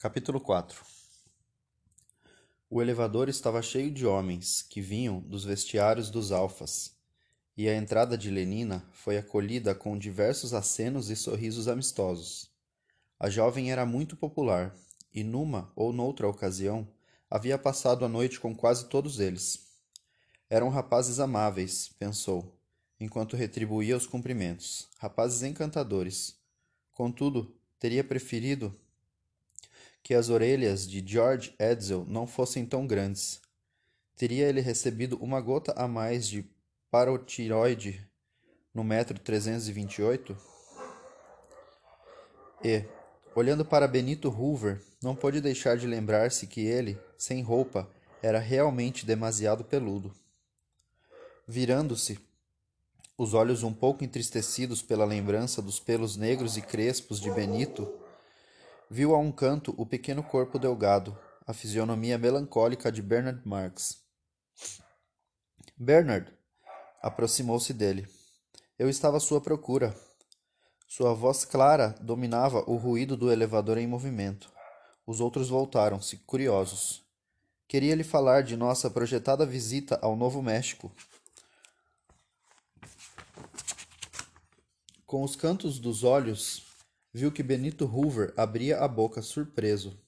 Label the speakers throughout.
Speaker 1: Capítulo 4 O elevador estava cheio de homens que vinham dos vestiários dos alfas, e a entrada de Lenina foi acolhida com diversos acenos e sorrisos amistosos. A jovem era muito popular, e numa ou noutra ocasião havia passado a noite com quase todos eles. Eram rapazes amáveis, pensou, enquanto retribuía os cumprimentos, rapazes encantadores. Contudo, teria preferido que as orelhas de George Edsel não fossem tão grandes. Teria ele recebido uma gota a mais de parotiroide no metro 328? E, olhando para Benito Hoover, não pôde deixar de lembrar-se que ele, sem roupa, era realmente demasiado peludo. Virando-se, os olhos um pouco entristecidos pela lembrança dos pelos negros e crespos de Benito, Viu a um canto o pequeno corpo delgado, a fisionomia melancólica de Bernard Marx. Bernard aproximou-se dele. Eu estava à sua procura. Sua voz clara dominava o ruído do elevador em movimento. Os outros voltaram-se, curiosos. Queria lhe falar de nossa projetada visita ao Novo México. Com os cantos dos olhos viu que Benito Hoover abria a boca surpreso.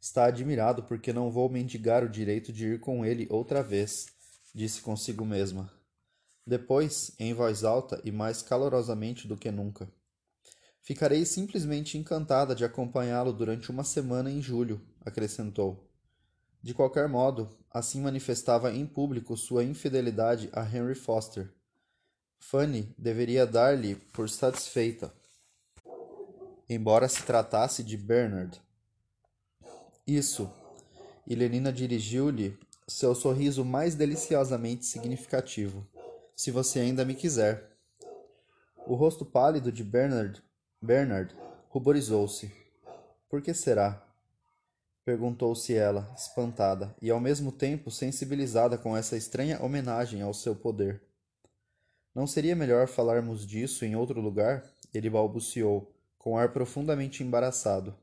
Speaker 1: Está admirado porque não vou mendigar o direito de ir com ele outra vez, disse consigo mesma. Depois, em voz alta e mais calorosamente do que nunca. Ficarei simplesmente encantada de acompanhá-lo durante uma semana em julho, acrescentou. De qualquer modo, assim manifestava em público sua infidelidade a Henry Foster. Fanny deveria dar-lhe por satisfeita embora se tratasse de Bernard. Isso. E Lenina dirigiu-lhe seu sorriso mais deliciosamente significativo. Se você ainda me quiser. O rosto pálido de Bernard, Bernard ruborizou-se. Por que será? Perguntou-se ela, espantada e ao mesmo tempo sensibilizada com essa estranha homenagem ao seu poder. Não seria melhor falarmos disso em outro lugar? Ele balbuciou, com ar profundamente embaraçado.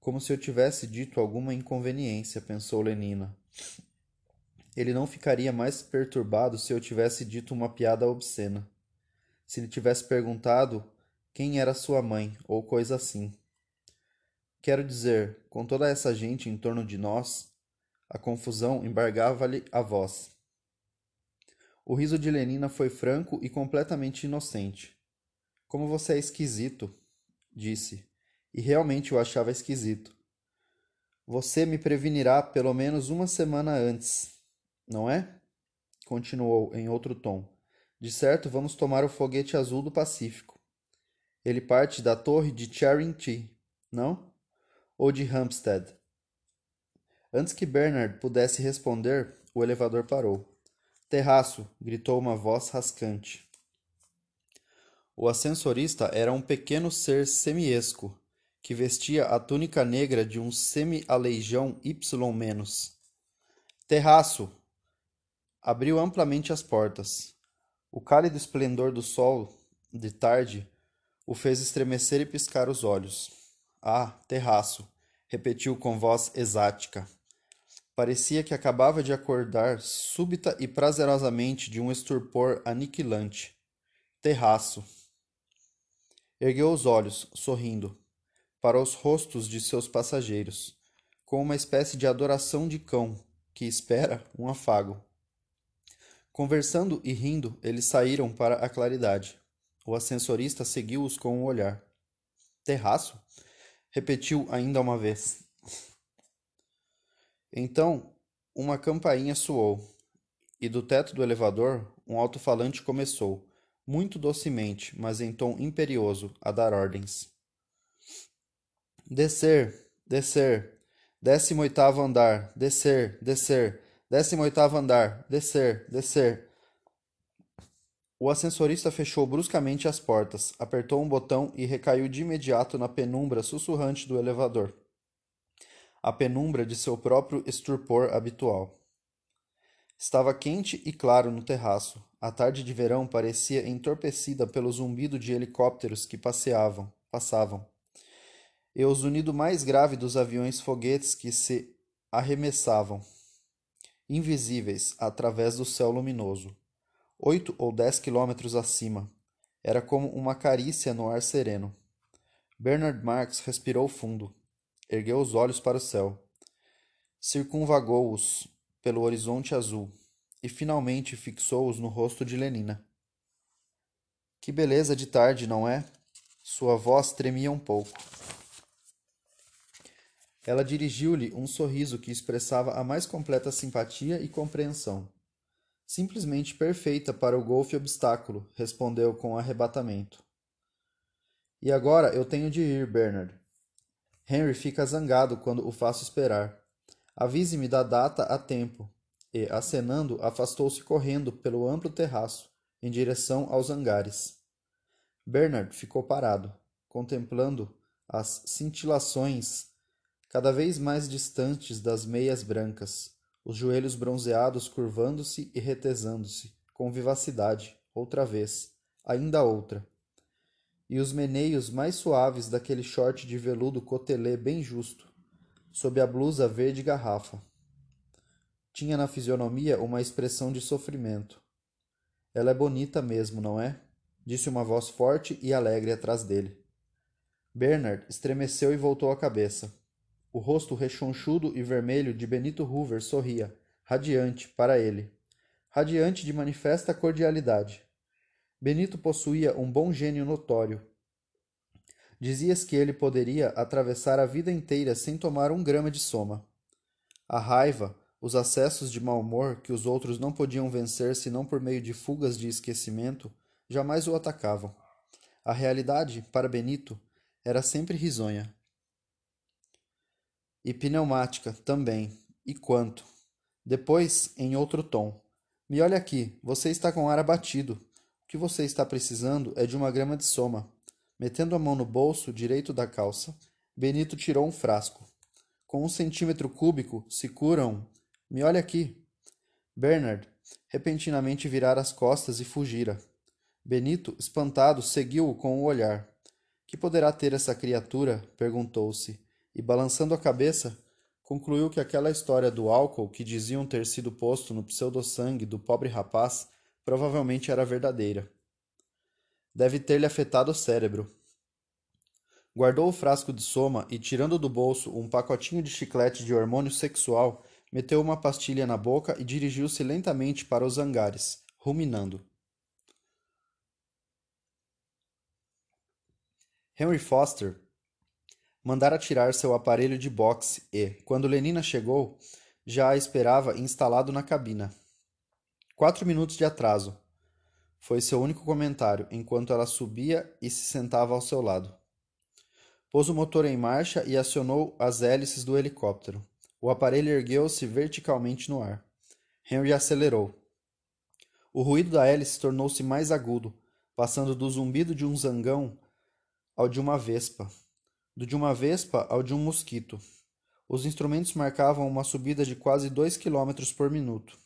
Speaker 1: Como se eu tivesse dito alguma inconveniência, pensou Lenina. Ele não ficaria mais perturbado se eu tivesse dito uma piada obscena. Se lhe tivesse perguntado quem era sua mãe, ou coisa assim. Quero dizer, com toda essa gente em torno de nós, a confusão embargava-lhe a voz. O riso de Lenina foi franco e completamente inocente. Como você é esquisito, disse, e realmente o achava esquisito. Você me prevenirá pelo menos uma semana antes, não é? Continuou em outro tom. De certo, vamos tomar o foguete azul do Pacífico. Ele parte da torre de Charing não? Ou de Hampstead? Antes que Bernard pudesse responder, o elevador parou. Terraço! gritou uma voz rascante. O ascensorista era um pequeno ser semiesco, que vestia a túnica negra de um semi-aleijão Y-. Terraço! Abriu amplamente as portas. O cálido esplendor do sol, de tarde, o fez estremecer e piscar os olhos. Ah, terraço! repetiu com voz exática. Parecia que acabava de acordar súbita e prazerosamente de um estupor aniquilante. Terraço! Ergueu os olhos, sorrindo, para os rostos de seus passageiros, com uma espécie de adoração de cão que espera um afago. Conversando e rindo, eles saíram para a claridade. O ascensorista seguiu-os com o um olhar. Terraço? Repetiu ainda uma vez. Então, uma campainha soou, e do teto do elevador um alto-falante começou, muito docemente, mas em tom imperioso, a dar ordens. Descer, descer, décimo oitavo andar, descer, descer, décimo oitavo andar, descer, descer. O ascensorista fechou bruscamente as portas, apertou um botão e recaiu de imediato na penumbra sussurrante do elevador. A penumbra de seu próprio estupor habitual. Estava quente e claro no terraço. A tarde de verão parecia entorpecida pelo zumbido de helicópteros que passeavam, passavam. e o zunido mais grave dos aviões foguetes que se arremessavam, invisíveis, através do céu luminoso, oito ou dez quilômetros acima. Era como uma carícia no ar sereno. Bernard Marx respirou fundo, ergueu os olhos para o céu, circunvagou-os pelo horizonte azul e finalmente fixou-os no rosto de Lenina. Que beleza de tarde, não é? Sua voz tremia um pouco. Ela dirigiu-lhe um sorriso que expressava a mais completa simpatia e compreensão. Simplesmente perfeita para o golfe obstáculo, respondeu com arrebatamento. E agora eu tenho de ir, Bernard. Henry fica zangado quando o faço esperar. Avise-me da data a tempo. E, acenando, afastou-se correndo pelo amplo terraço, em direção aos hangares. Bernard ficou parado, contemplando as cintilações cada vez mais distantes das meias brancas, os joelhos bronzeados curvando-se e retesando-se, com vivacidade, outra vez, ainda outra. E os meneios mais suaves daquele short de veludo cotelê bem justo, sob a blusa verde garrafa. Tinha na fisionomia uma expressão de sofrimento. Ela é bonita mesmo, não é? Disse uma voz forte e alegre atrás dele. Bernard estremeceu e voltou a cabeça. O rosto rechonchudo e vermelho de Benito Hoover sorria, radiante, para ele. Radiante de manifesta cordialidade. Benito possuía um bom gênio notório. Dizias que ele poderia atravessar a vida inteira sem tomar um grama de soma. A raiva, os acessos de mau humor que os outros não podiam vencer senão por meio de fugas de esquecimento, jamais o atacavam. A realidade, para Benito, era sempre risonha. E pneumática, também. E quanto? Depois, em outro tom. Me olhe aqui, você está com ar abatido. O que você está precisando é de uma grama de soma. Metendo a mão no bolso direito da calça, Benito tirou um frasco. Com um centímetro cúbico se curam. Me olhe aqui. Bernard repentinamente virara as costas e fugira. Benito, espantado, seguiu-o com o olhar. Que poderá ter essa criatura? perguntou-se e, balançando a cabeça, concluiu que aquela história do álcool que diziam ter sido posto no pseudo-sangue do pobre rapaz provavelmente era verdadeira. Deve ter-lhe afetado o cérebro. Guardou o frasco de soma e, tirando do bolso um pacotinho de chiclete de hormônio sexual, meteu uma pastilha na boca e dirigiu-se lentamente para os hangares, ruminando. Henry Foster mandara tirar seu aparelho de boxe e, quando Lenina chegou, já a esperava instalado na cabina. Quatro minutos de atraso. Foi seu único comentário, enquanto ela subia e se sentava ao seu lado. Pôs o motor em marcha e acionou as hélices do helicóptero. O aparelho ergueu-se verticalmente no ar. Henry acelerou. O ruído da hélice tornou-se mais agudo, passando do zumbido de um zangão ao de uma vespa do de uma vespa ao de um mosquito. Os instrumentos marcavam uma subida de quase dois quilômetros por minuto.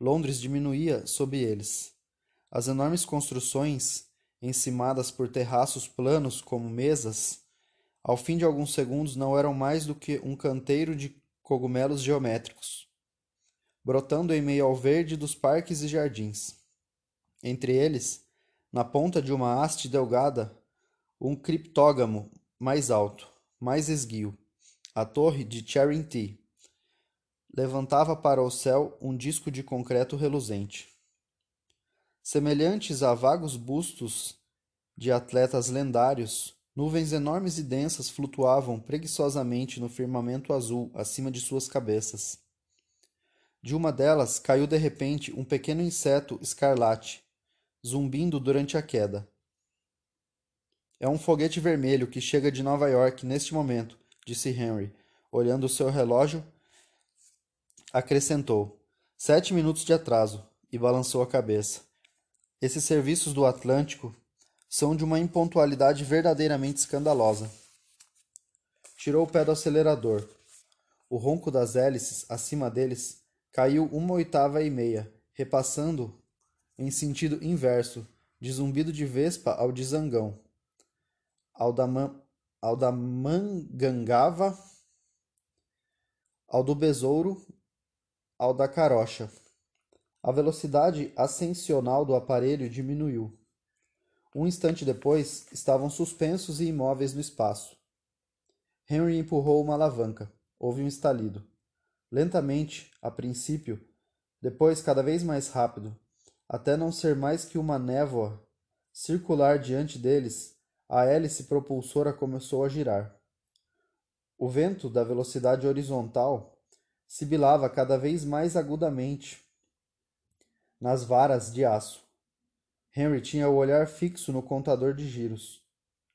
Speaker 1: Londres diminuía sob eles. As enormes construções, encimadas por terraços planos como mesas, ao fim de alguns segundos não eram mais do que um canteiro de cogumelos geométricos, brotando em meio ao verde dos parques e jardins. Entre eles, na ponta de uma haste delgada, um criptógamo mais alto, mais esguio, a torre de Charing levantava para o céu um disco de concreto reluzente. Semelhantes a vagos bustos de atletas lendários, nuvens enormes e densas flutuavam preguiçosamente no firmamento azul acima de suas cabeças. De uma delas caiu de repente um pequeno inseto escarlate, zumbindo durante a queda. É um foguete vermelho que chega de Nova York neste momento, disse Henry, olhando o seu relógio. Acrescentou: sete minutos de atraso, e balançou a cabeça. Esses serviços do Atlântico são de uma impontualidade verdadeiramente escandalosa. Tirou o pé do acelerador. O ronco das hélices acima deles caiu uma oitava e meia, repassando em sentido inverso, de zumbido de vespa ao de zangão ao da, ao da Mangangava, ao do Besouro, ao da Carocha. A velocidade ascensional do aparelho diminuiu. Um instante depois, estavam suspensos e imóveis no espaço. Henry empurrou uma alavanca. Houve um estalido. Lentamente, a princípio, depois cada vez mais rápido, até não ser mais que uma névoa circular diante deles, a hélice propulsora começou a girar. O vento da velocidade horizontal sibilava cada vez mais agudamente nas varas de aço. Henry tinha o olhar fixo no contador de giros.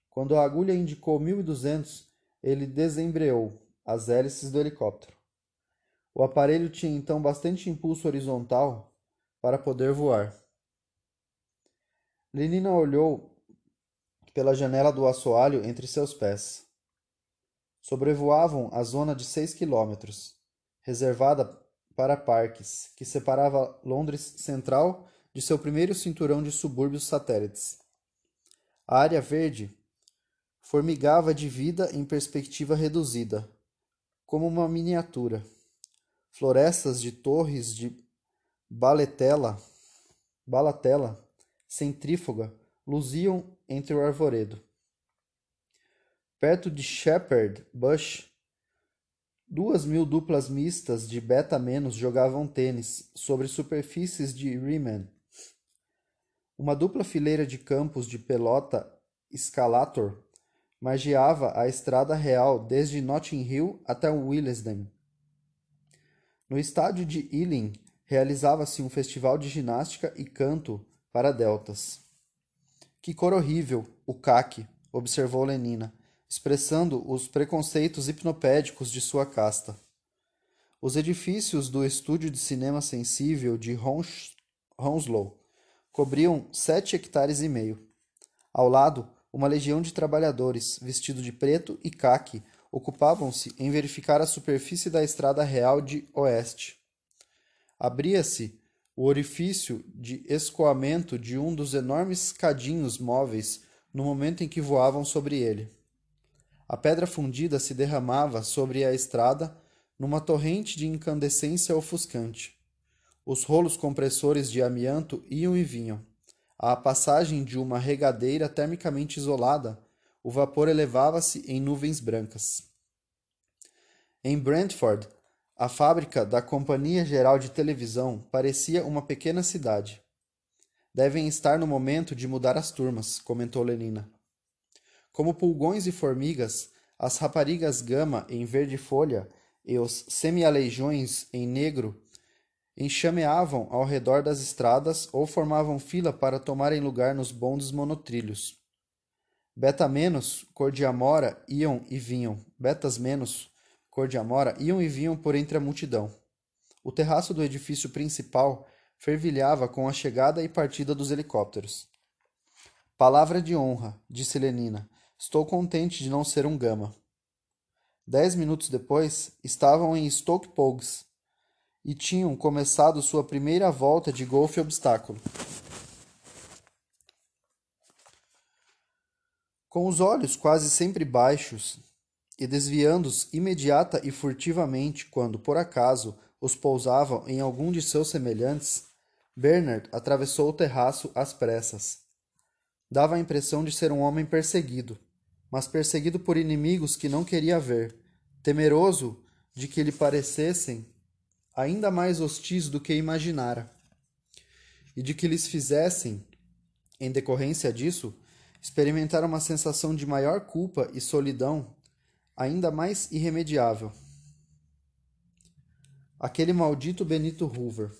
Speaker 1: Quando a agulha indicou mil e duzentos, ele desembreou as hélices do helicóptero. O aparelho tinha então bastante impulso horizontal para poder voar. Lenina olhou pela janela do assoalho entre seus pés. Sobrevoavam a zona de seis quilômetros, reservada para parques, que separava Londres Central de seu primeiro cinturão de subúrbios satélites. A área verde formigava de vida em perspectiva reduzida, como uma miniatura. Florestas de torres de baletela, balatela centrífuga luziam entre o arvoredo. Perto de Shepherd Bush, duas mil duplas mistas de beta- jogavam tênis sobre superfícies de Riemann. Uma dupla fileira de campos de pelota escalator margeava a estrada real desde Notting Hill até Willesden. No estádio de Ealing realizava-se um festival de ginástica e canto para deltas. Que cor horrível, o caque, observou Lenina, expressando os preconceitos hipnopédicos de sua casta. Os edifícios do estúdio de cinema sensível de Hons Hounslow cobriam sete hectares e meio. Ao lado, uma legião de trabalhadores, vestido de preto e caque, ocupavam-se em verificar a superfície da estrada real de oeste. Abria-se o orifício de escoamento de um dos enormes cadinhos móveis no momento em que voavam sobre ele. A pedra fundida se derramava sobre a estrada numa torrente de incandescência ofuscante. Os rolos compressores de amianto iam e vinham. À passagem de uma regadeira termicamente isolada, o vapor elevava-se em nuvens brancas. Em Brentford, a fábrica da Companhia Geral de Televisão parecia uma pequena cidade. Devem estar no momento de mudar as turmas, comentou Lenina. Como pulgões e formigas, as raparigas gama em verde folha e os semi-aleijões em negro enxameavam ao redor das estradas ou formavam fila para tomarem lugar nos bondes monotrilhos. Beta menos, cor de amora, iam e vinham. Betas menos, cor de amora, iam e vinham por entre a multidão. O terraço do edifício principal fervilhava com a chegada e partida dos helicópteros. Palavra de honra, disse Lenina. Estou contente de não ser um gama. Dez minutos depois, estavam em Stoke Poges e tinham começado sua primeira volta de golfe obstáculo. Com os olhos quase sempre baixos e desviando-os imediata e furtivamente quando, por acaso, os pousavam em algum de seus semelhantes, Bernard atravessou o terraço às pressas. Dava a impressão de ser um homem perseguido, mas perseguido por inimigos que não queria ver, temeroso de que lhe parecessem ainda mais hostis do que imaginara, e de que lhes fizessem, em decorrência disso, experimentar uma sensação de maior culpa e solidão ainda mais irremediável. Aquele maldito Benito Hoover.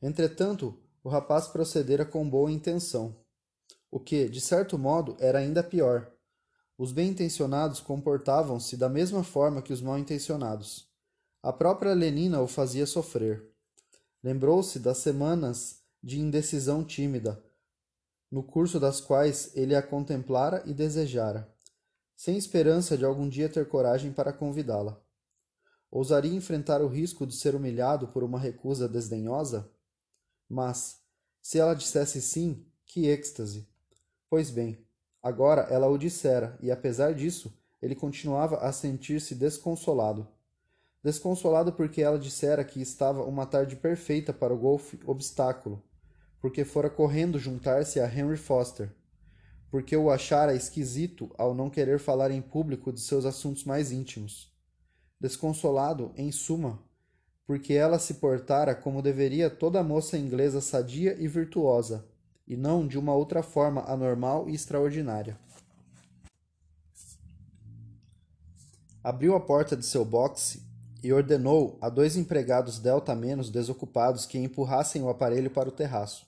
Speaker 1: Entretanto, o rapaz procedera com boa intenção, o que, de certo modo, era ainda pior. Os bem-intencionados comportavam-se da mesma forma que os mal-intencionados. A própria Lenina o fazia sofrer. Lembrou-se das semanas de indecisão tímida, no curso das quais ele a contemplara e desejara, sem esperança de algum dia ter coragem para convidá-la. Ousaria enfrentar o risco de ser humilhado por uma recusa desdenhosa? Mas, se ela dissesse sim, que êxtase! Pois bem, agora ela o dissera, e apesar disso, ele continuava a sentir-se desconsolado. Desconsolado porque ela dissera que estava uma tarde perfeita para o golfe obstáculo, porque fora correndo juntar-se a Henry Foster, porque o achara esquisito ao não querer falar em público de seus assuntos mais íntimos. Desconsolado, em suma, porque ela se portara como deveria toda moça inglesa sadia e virtuosa, e não de uma outra forma anormal e extraordinária. Abriu a porta de seu boxe e ordenou a dois empregados delta menos desocupados que empurrassem o aparelho para o terraço.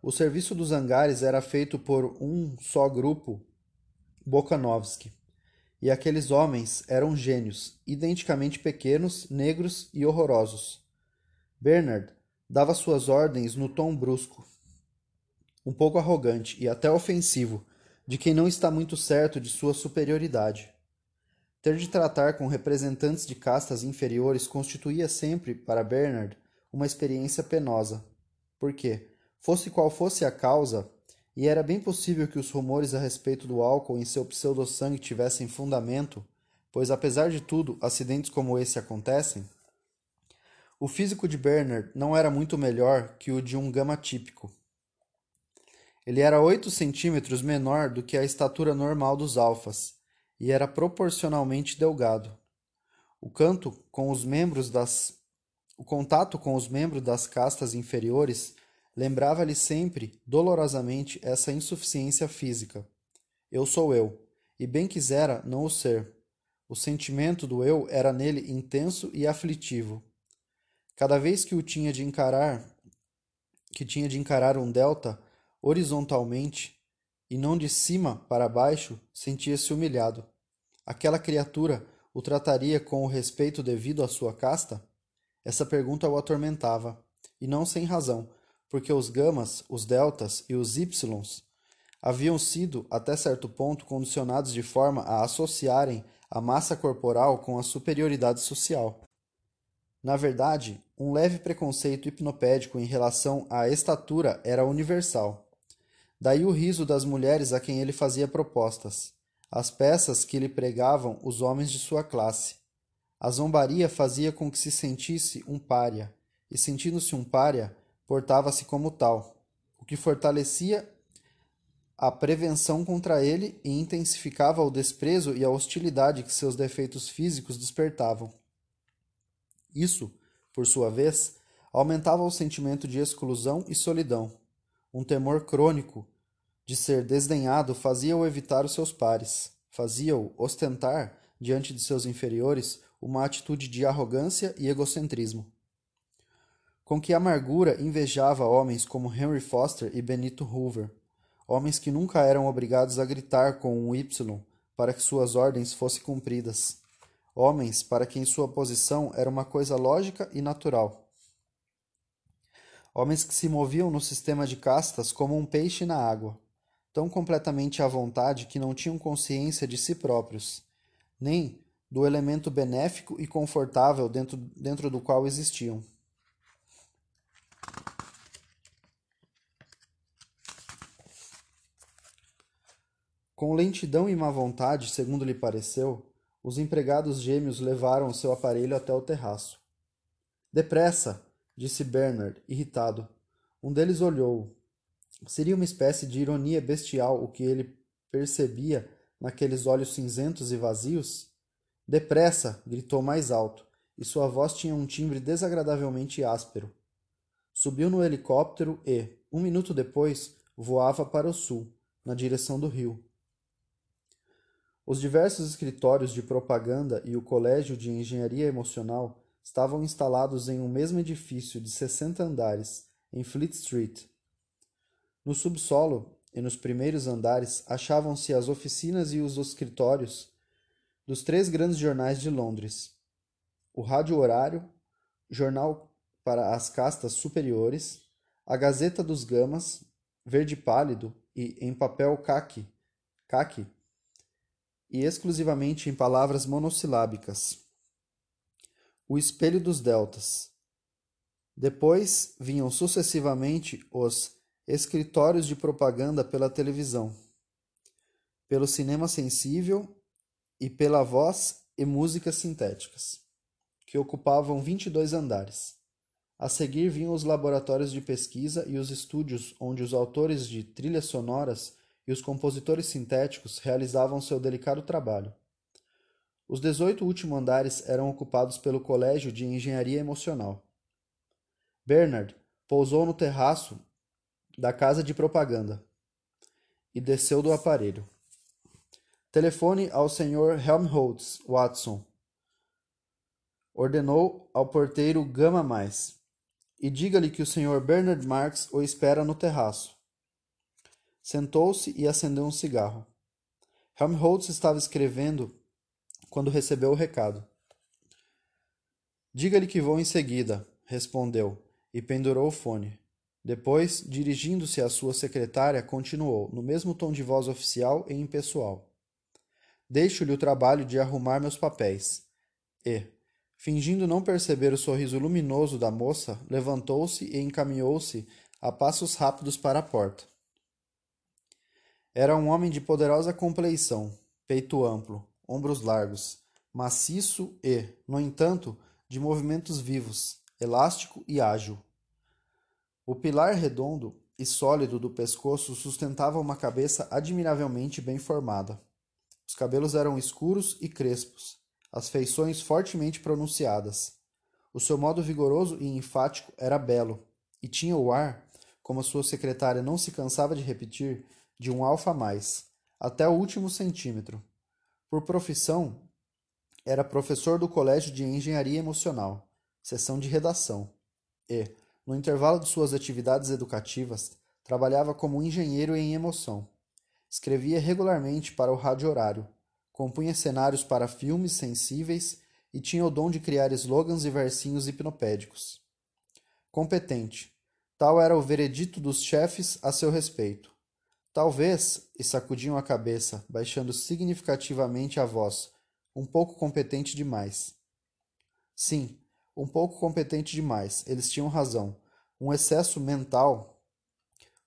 Speaker 1: O serviço dos hangares era feito por um só grupo, Bokanovski, e aqueles homens eram gênios, identicamente pequenos, negros e horrorosos. Bernard dava suas ordens no tom brusco, um pouco arrogante e até ofensivo, de quem não está muito certo de sua superioridade. Ter de tratar com representantes de castas inferiores constituía sempre, para Bernard, uma experiência penosa. Porque, fosse qual fosse a causa, e era bem possível que os rumores a respeito do álcool em seu pseudo-sangue tivessem fundamento, pois apesar de tudo, acidentes como esse acontecem, o físico de Bernard não era muito melhor que o de um gama típico. Ele era oito centímetros menor do que a estatura normal dos alfas, e era proporcionalmente delgado. O canto com os membros das o contato com os membros das castas inferiores lembrava-lhe sempre dolorosamente essa insuficiência física. Eu sou eu, e bem quisera não o ser. O sentimento do eu era nele intenso e aflitivo. Cada vez que o tinha de encarar, que tinha de encarar um delta horizontalmente e não de cima para baixo, sentia-se humilhado. Aquela criatura o trataria com o respeito devido à sua casta? Essa pergunta o atormentava, e não sem razão, porque os gamas, os deltas e os ys haviam sido, até certo ponto, condicionados de forma a associarem a massa corporal com a superioridade social. Na verdade, um leve preconceito hipnopédico em relação à estatura era universal. Daí o riso das mulheres a quem ele fazia propostas as peças que lhe pregavam os homens de sua classe. A zombaria fazia com que se sentisse um pária, e sentindo-se um pária, portava-se como tal, o que fortalecia a prevenção contra ele e intensificava o desprezo e a hostilidade que seus defeitos físicos despertavam. Isso, por sua vez, aumentava o sentimento de exclusão e solidão. Um temor crônico de ser desdenhado fazia-o evitar os seus pares, fazia-o ostentar, diante de seus inferiores, uma atitude de arrogância e egocentrismo. Com que amargura invejava homens como Henry Foster e Benito Hoover, homens que nunca eram obrigados a gritar com um Y para que suas ordens fossem cumpridas, homens para quem sua posição era uma coisa lógica e natural. Homens que se moviam no sistema de castas como um peixe na água, tão completamente à vontade que não tinham consciência de si próprios, nem do elemento benéfico e confortável dentro, dentro do qual existiam. Com lentidão e má vontade, segundo lhe pareceu, os empregados gêmeos levaram seu aparelho até o terraço. Depressa! disse Bernard, irritado. Um deles olhou, Seria uma espécie de ironia bestial o que ele percebia naqueles olhos cinzentos e vazios? Depressa! gritou mais alto, e sua voz tinha um timbre desagradavelmente áspero. Subiu no helicóptero e, um minuto depois, voava para o sul, na direção do rio. Os diversos escritórios de propaganda e o Colégio de Engenharia Emocional estavam instalados em um mesmo edifício de 60 andares, em Fleet Street, no subsolo e nos primeiros andares achavam-se as oficinas e os escritórios dos três grandes jornais de Londres: o Rádio Horário, jornal para as castas superiores, a Gazeta dos Gamas, verde pálido e em papel caqui, caqui e exclusivamente em palavras monossilábicas. O Espelho dos Deltas. Depois vinham sucessivamente os escritórios de propaganda pela televisão, pelo cinema sensível e pela voz e músicas sintéticas, que ocupavam 22 andares. A seguir vinham os laboratórios de pesquisa e os estúdios onde os autores de trilhas sonoras e os compositores sintéticos realizavam seu delicado trabalho. Os 18 últimos andares eram ocupados pelo Colégio de Engenharia Emocional. Bernard pousou no terraço da casa de propaganda e desceu do aparelho. Telefone ao Sr. Helmholtz Watson. Ordenou ao porteiro Gama Mais. E diga-lhe que o Sr. Bernard Marx o espera no terraço. Sentou-se e acendeu um cigarro. Helmholtz estava escrevendo quando recebeu o recado. Diga-lhe que vou em seguida, respondeu, e pendurou o fone. Depois, dirigindo-se à sua secretária, continuou, no mesmo tom de voz oficial e impessoal. Deixo-lhe o trabalho de arrumar meus papéis. E, fingindo não perceber o sorriso luminoso da moça, levantou-se e encaminhou-se a passos rápidos para a porta. Era um homem de poderosa compleição, peito amplo, ombros largos, maciço e, no entanto, de movimentos vivos, elástico e ágil. O pilar redondo e sólido do pescoço sustentava uma cabeça admiravelmente bem formada. Os cabelos eram escuros e crespos, as feições fortemente pronunciadas. O seu modo vigoroso e enfático era belo, e tinha o ar, como a sua secretária não se cansava de repetir, de um alfa mais, até o último centímetro. Por profissão, era professor do Colégio de Engenharia Emocional, seção de redação, e, no intervalo de suas atividades educativas, trabalhava como engenheiro em emoção. Escrevia regularmente para o rádio horário, compunha cenários para filmes sensíveis e tinha o dom de criar slogans e versinhos hipnopédicos. Competente. Tal era o veredito dos chefes a seu respeito. Talvez, e sacudiam a cabeça, baixando significativamente a voz, um pouco competente demais. Sim, um pouco competente demais, eles tinham razão. Um excesso mental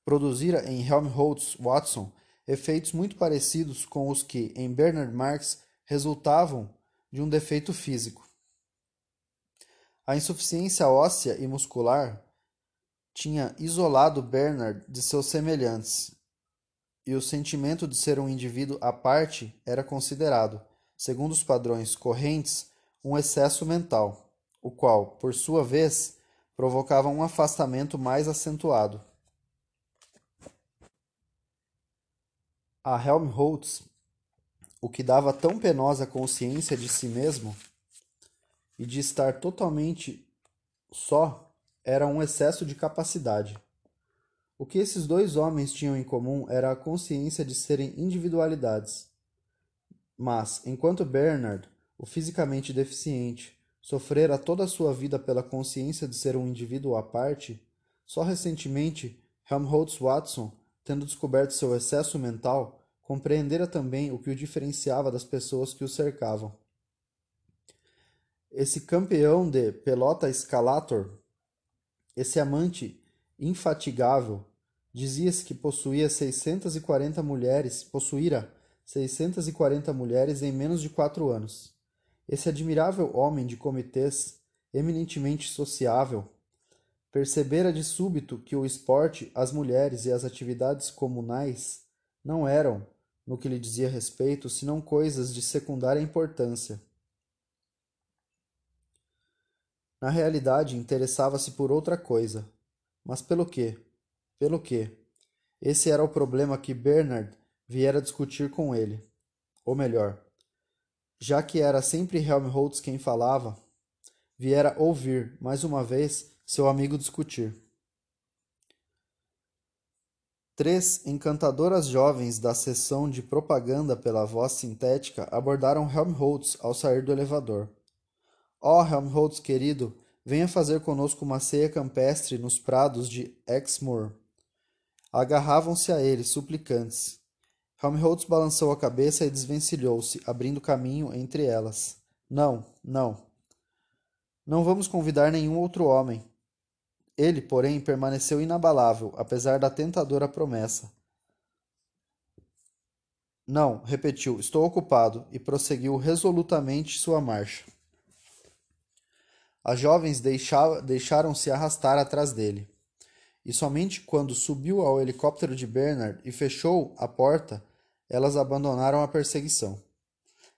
Speaker 1: produzira em Helmholtz Watson efeitos muito parecidos com os que, em Bernard Marx, resultavam de um defeito físico. A insuficiência óssea e muscular tinha isolado Bernard de seus semelhantes, e o sentimento de ser um indivíduo à parte era considerado, segundo os padrões correntes, um excesso mental o qual, por sua vez, provocava um afastamento mais acentuado. A Helmholtz, o que dava tão penosa consciência de si mesmo e de estar totalmente só, era um excesso de capacidade. O que esses dois homens tinham em comum era a consciência de serem individualidades. Mas, enquanto Bernard, o fisicamente deficiente, sofrera toda a sua vida pela consciência de ser um indivíduo à parte, só recentemente Helmholtz Watson, tendo descoberto seu excesso mental, compreendera também o que o diferenciava das pessoas que o cercavam. Esse campeão de pelota escalator, esse amante infatigável, dizia-se que possuía 640 mulheres, possuíra 640 mulheres em menos de quatro anos. Esse admirável homem de comitês, eminentemente sociável, percebera de súbito que o esporte, as mulheres e as atividades comunais não eram, no que lhe dizia respeito, senão coisas de secundária importância. Na realidade, interessava-se por outra coisa. Mas pelo quê? Pelo quê? Esse era o problema que Bernard viera discutir com ele. Ou melhor, já que era sempre Helmholtz quem falava, viera ouvir, mais uma vez, seu amigo discutir. Três encantadoras jovens da seção de propaganda pela voz sintética abordaram Helmholtz ao sair do elevador. Oh, Helmholtz querido, venha fazer conosco uma ceia campestre nos prados de Exmoor. Agarravam-se a ele, suplicantes. Helmholtz balançou a cabeça e desvencilhou-se, abrindo caminho entre elas. Não, não. Não vamos convidar nenhum outro homem. Ele, porém, permaneceu inabalável, apesar da tentadora promessa. Não, repetiu, estou ocupado, e prosseguiu resolutamente sua marcha. As jovens deixaram-se arrastar atrás dele. E somente quando subiu ao helicóptero de Bernard e fechou a porta, elas abandonaram a perseguição.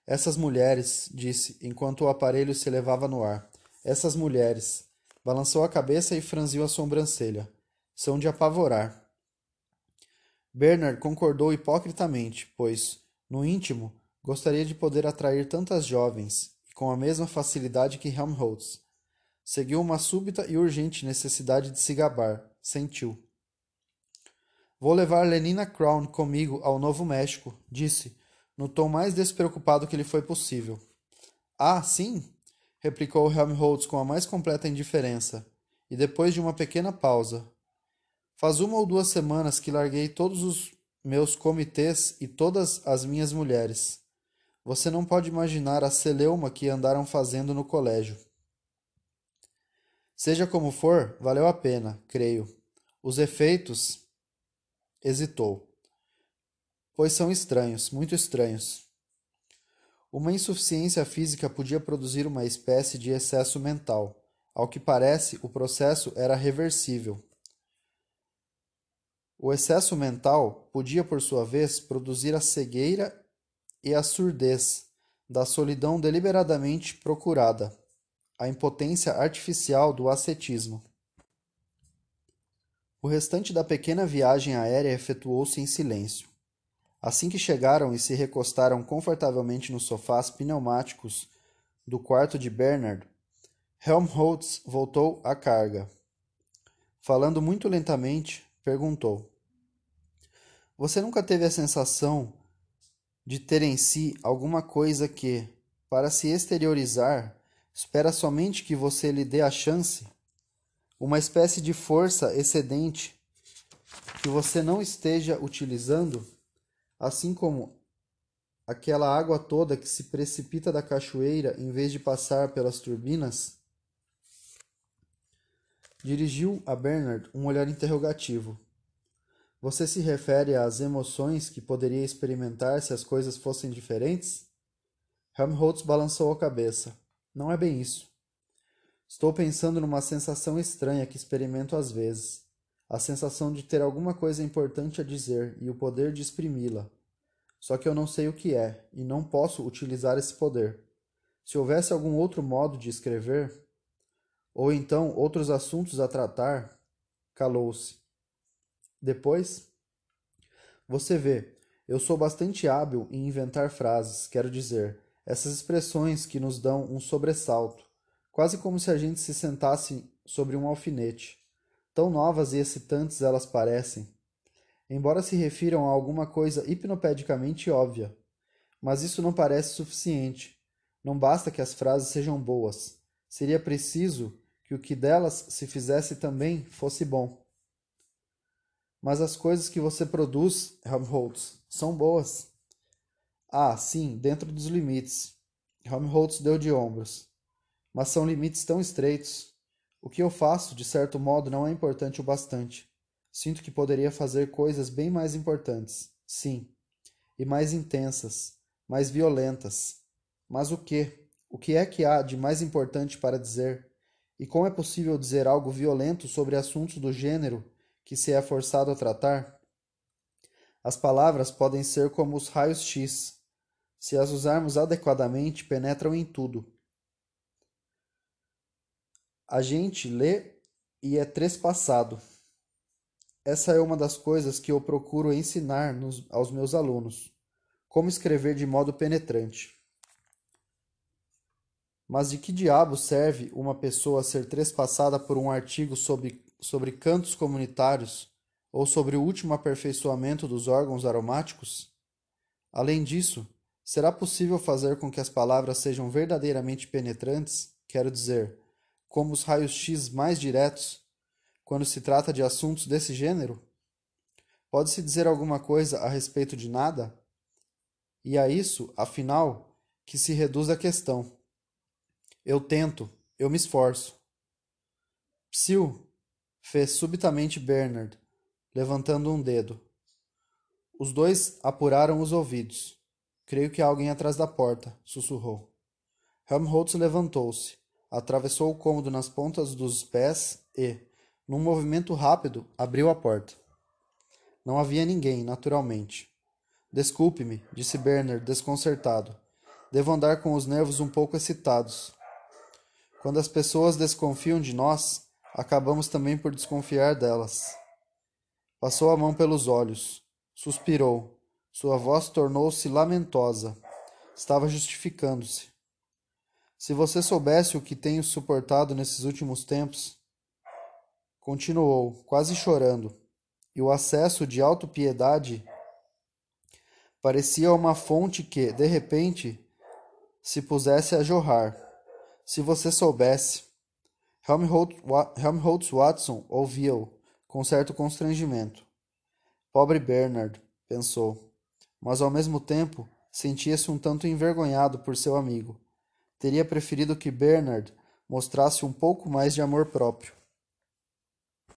Speaker 1: Essas mulheres, disse, enquanto o aparelho se elevava no ar. Essas mulheres. Balançou a cabeça e franziu a sobrancelha. São de apavorar. Bernard concordou hipocritamente, pois, no íntimo, gostaria de poder atrair tantas jovens, e com a mesma facilidade que Helmholtz. Seguiu uma súbita e urgente necessidade de se gabar. Sentiu. Vou levar Lenina Crown comigo ao Novo México, disse, no tom mais despreocupado que lhe foi possível. Ah, sim? replicou Helmholtz com a mais completa indiferença, e depois de uma pequena pausa. Faz uma ou duas semanas que larguei todos os meus comitês e todas as minhas mulheres. Você não pode imaginar a celeuma que andaram fazendo no colégio. Seja como for, valeu a pena, creio. Os efeitos. Hesitou pois são estranhos, muito estranhos. Uma insuficiência física podia produzir uma espécie de excesso mental. Ao que parece, o processo era reversível. O excesso mental podia, por sua vez, produzir a cegueira e a surdez da solidão deliberadamente procurada, a impotência artificial do ascetismo. O restante da pequena viagem aérea efetuou-se em silêncio. Assim que chegaram e se recostaram confortavelmente nos sofás pneumáticos do quarto de Bernard, Helmholtz voltou à carga. Falando muito lentamente, perguntou: Você nunca teve a sensação de ter em si alguma coisa que, para se exteriorizar, espera somente que você lhe dê a chance? Uma espécie de força excedente que você não esteja utilizando? assim como aquela água toda que se precipita da cachoeira em vez de passar pelas turbinas? Dirigiu a Bernard um olhar interrogativo. Você se refere às emoções que poderia experimentar se as coisas fossem diferentes? Helmholtz balançou a cabeça. Não é bem isso. Estou pensando numa sensação estranha que experimento às vezes a sensação de ter alguma coisa importante a dizer e o poder de exprimi-la. Só que eu não sei o que é, e não posso utilizar esse poder. Se houvesse algum outro modo de escrever, ou então outros assuntos a tratar, calou-se. Depois, você vê, eu sou bastante hábil em inventar frases, quero dizer, essas expressões que nos dão um sobressalto, quase como se a gente se sentasse sobre um alfinete. Tão novas e excitantes elas parecem, embora se refiram a alguma coisa hipnopedicamente óbvia. Mas isso não parece suficiente. Não basta que as frases sejam boas. Seria preciso que o que delas se fizesse também fosse bom. Mas as coisas que você produz, Helmholtz, são boas. Ah, sim, dentro dos limites. Helmholtz deu de ombros. Mas são limites tão estreitos. O que eu faço, de certo modo, não é importante o bastante. Sinto que poderia fazer coisas bem mais importantes, sim, e mais intensas, mais violentas. Mas o que? O que é que há de mais importante para dizer? E como é possível dizer algo violento sobre assuntos do gênero que se é forçado a tratar? As palavras podem ser como os raios X. Se as usarmos adequadamente, penetram em tudo, a gente lê e é trespassado. Essa é uma das coisas que eu procuro ensinar nos, aos meus alunos. Como escrever de modo penetrante. Mas de que diabo serve uma pessoa ser trespassada por um artigo sobre, sobre cantos comunitários ou sobre o último aperfeiçoamento dos órgãos aromáticos? Além disso, será possível fazer com que as palavras sejam verdadeiramente penetrantes? Quero dizer, como os raios-x mais diretos quando se trata de assuntos desse gênero? Pode-se dizer alguma coisa a respeito de nada? E a isso, afinal, que se reduz a questão. Eu tento, eu me esforço. Psiu, fez subitamente Bernard, levantando um dedo. Os dois apuraram os ouvidos. Creio que há alguém atrás da porta, sussurrou. Helmholtz levantou-se, atravessou o cômodo nas pontas dos pés e, num movimento rápido, abriu a porta. Não havia ninguém, naturalmente. Desculpe-me, disse Bernard, desconcertado. Devo andar com os nervos um pouco excitados. Quando as pessoas desconfiam de nós, acabamos também por desconfiar delas. Passou a mão pelos olhos. Suspirou. Sua voz tornou-se lamentosa. Estava justificando-se. Se você soubesse o que tenho suportado nesses últimos tempos. Continuou, quase chorando, e o acesso de autopiedade parecia uma fonte que, de repente, se pusesse a jorrar. Se você soubesse. Helmholtz Watson ouvia-o com certo constrangimento. Pobre Bernard, pensou, mas ao mesmo tempo sentia-se um tanto envergonhado por seu amigo. Teria preferido que Bernard mostrasse um pouco mais de amor próprio.